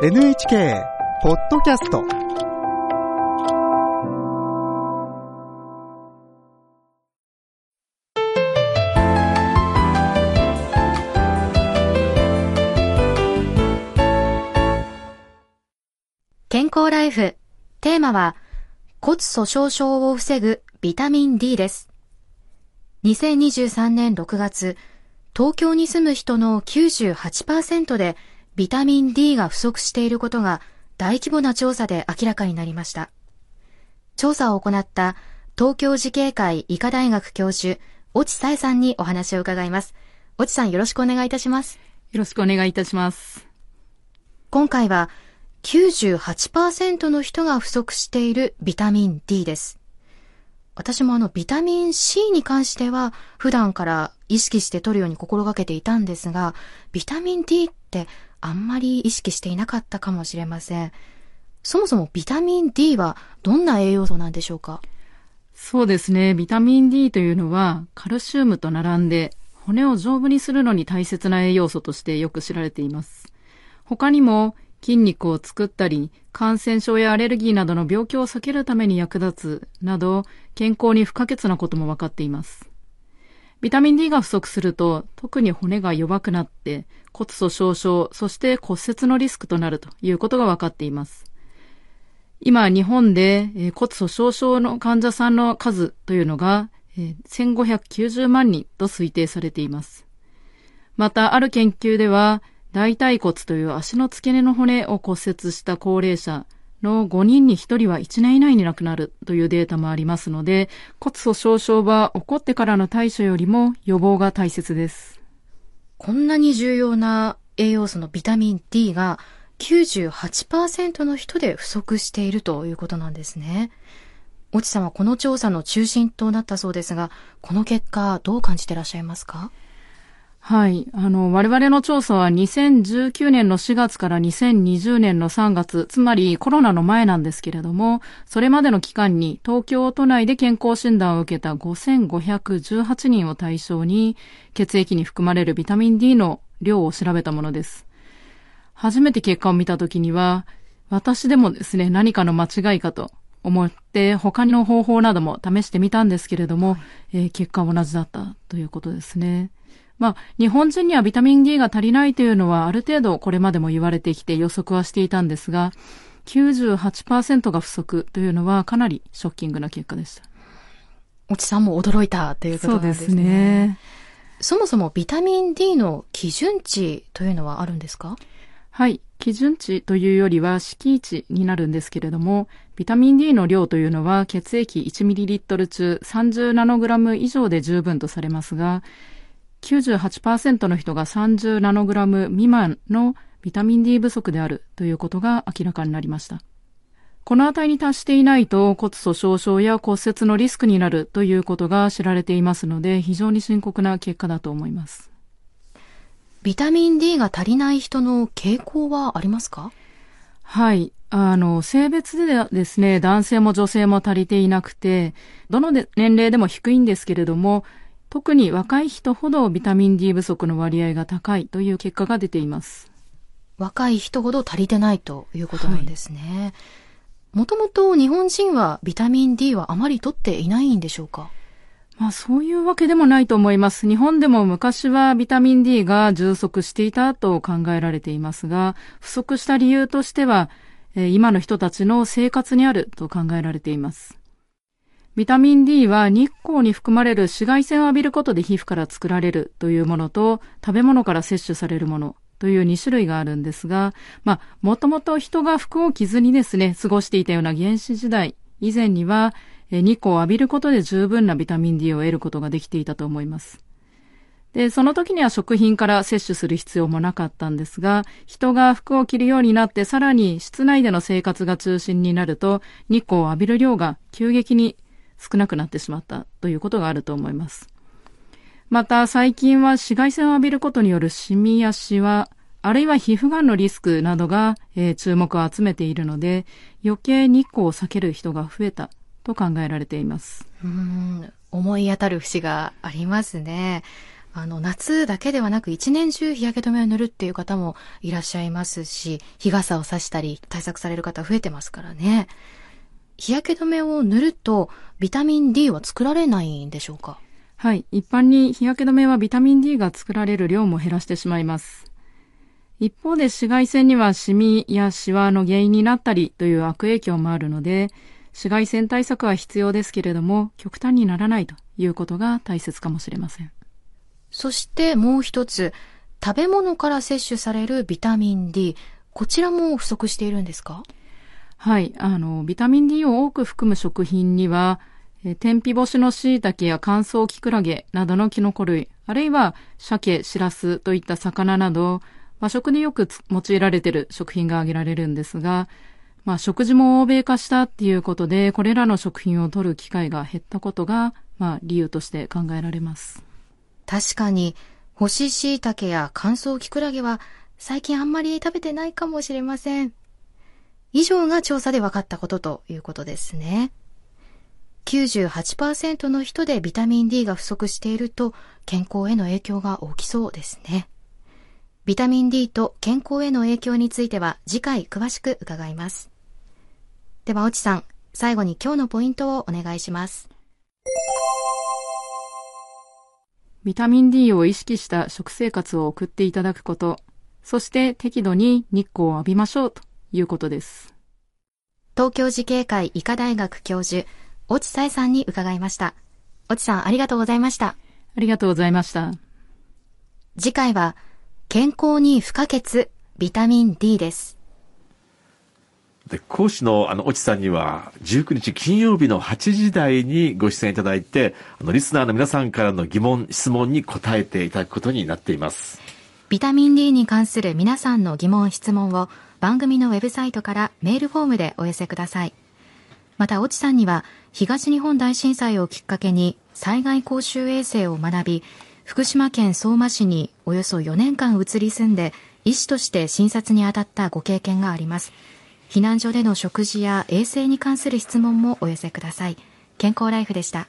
NHK ポッドキャスト健康ライフ。テーマは骨粗鬆症を防ぐビタミン D です。2023年6月、東京に住む人の98%でビタミン D が不足していることが大規模な調査で明らかになりました。調査を行った東京慈恵会医科大学教授、越智さえさんにお話を伺います。越智さんよろしくお願いいたします。よろしくお願いいたします。今回は98%の人が不足しているビタミン D です。私もあのビタミン C に関しては普段から意識して取るように心がけていたんですが、ビタミン D ってあんまり意識していなかったかもしれません。そもそもビタミン D はどんな栄養素なんでしょうか？そうですね。ビタミン D というのはカルシウムと並んで骨を丈夫にするのに大切な栄養素としてよく知られています。他にも筋肉を作ったり、感染症やアレルギーなどの病気を避けるために役立つなど、健康に不可欠なことも分かっています。ビタミン D が不足すると、特に骨が弱くなって、骨粗鬆症、そして骨折のリスクとなるということが分かっています。今、日本でえー骨粗鬆症の患者さんの数というのが、えー1590万人と推定されています。また、ある研究では、大腿骨という足の付け根の骨を骨折した高齢者の5人に1人は1年以内に亡くなるというデータもありますので、骨粗鬆症は起こってからの対処よりも予防が大切です。こんなに重要な栄養素のビタミン D が98%の人で不足しているということなんですね。越智さんはこの調査の中心となったそうですが、この結果どう感じてらっしゃいますか？はい。あの、我々の調査は2019年の4月から2020年の3月、つまりコロナの前なんですけれども、それまでの期間に東京都内で健康診断を受けた5518人を対象に、血液に含まれるビタミン D の量を調べたものです。初めて結果を見たときには、私でもですね、何かの間違いかと思って、他の方法なども試してみたんですけれども、えー結果は同じだったということですね。まあ、日本人にはビタミン D が足りないというのはある程度これまでも言われてきて予測はしていたんですが、98%が不足というのはかなりショッキングな結果でした。越智さんも驚いたということなんですね。そうですね。そもそもビタミン D の基準値というのはあるんですか？はい。基準値というよりは敷値になるんですけれども、ビタミン D の量というのは血液 1ml 中30ナノグラム以上で十分とされますが、98%の人が30ナノグラム未満のビタミン D 不足であるということが明らかになりました。この値に達していないと骨粗鬆症や骨折のリスクになるということが知られていますので、非常に深刻な結果だと思います。ビタミン D が足りない人の傾向はありますか？はい。あの、性別ではですね、男性も女性も足りていなくて、どので年齢でも低いんですけれども、特に若い人ほどビタミン D 不足の割合が高いという結果が出ています。若い人ほど足りてないということなんですね。もともと日本人はビタミン D はあまり取っていないんでしょうか？まあそういうわけでもないと思います。日本でも昔はビタミン D が充足していたと考えられていますが、不足した理由としては、えー今の人たちの生活にあると考えられています。ビタミン D は日光に含まれる紫外線を浴びることで皮膚から作られるというものと、食べ物から摂取されるものという2種類があるんですが、まあ、もともと人が服を着ずにですね、過ごしていたような原始時代以前には、日光を浴びることで十分なビタミン D を得ることができていたと思います。で、その時には食品から摂取する必要もなかったんですが、人が服を着るようになってさらに室内での生活が中心になると、日光を浴びる量が急激に少なくなってしまったということがあると思います。また最近は紫外線を浴びることによるシミやシワ、あるいは皮膚がんのリスクなどが、えー注目を集めているので、余計日光を避ける人が増えたと考えられています。うん、思い当たる節がありますね。あの、夏だけではなく一年中日焼け止めを塗るっていう方もいらっしゃいますし、日傘を差したり対策される方増えてますからね。日焼け止めを塗るとビタミン D は作られないんでしょうか？はい。一般に日焼け止めはビタミン D が作られる量も減らしてしまいます。一方で紫外線にはシミやシワの原因になったりという悪影響もあるので、紫外線対策は必要ですけれども、極端にならないということが大切かもしれません。そしてもう一つ、食べ物から摂取されるビタミン D、こちらも不足しているんですか？はい。あの、ビタミン D を多く含む食品には、え天日干しの椎茸や乾燥キクラゲなどのキノコ類、あるいは鮭、シラスといった魚など、和食でよく用いられている食品が挙げられるんですが、まあ、食事も欧米化したっていうことで、これらの食品を取る機会が減ったことが、まあ、理由として考えられます。確かに、干し椎茸や乾燥キクラゲは、最近あんまり食べてないかもしれません。以上が調査で分かったことということですね。98%の人でビタミン D が不足していると健康への影響が大きそうですね。ビタミン D と健康への影響については次回詳しく伺います。では、おちさん、最後に今日のポイントをお願いします。ビタミン D を意識した食生活を送っていただくこと、そして適度に日光を浴びましょうということです。東京慈恵会医科大学教授、越智さえさんに伺いました。越智さん、ありがとうございました。ありがとうございました。次回は、健康に不可欠ビタミン D です。で講師のあの、越智さんには、19日金曜日の8時台にご出演いただいて、あの、リスナーの皆さんからの疑問、質問に答えていただくことになっています。ビタミン D に関する皆さんの疑問、質問を番組のウェブサイトからメールフォームでお寄せください。また、越智さんには、東日本大震災をきっかけに災害公衆衛生を学び、福島県相馬市におよそ4年間移り住んで医師として診察に当たったご経験があります。避難所での食事や衛生に関する質問もお寄せください。健康ライフでした。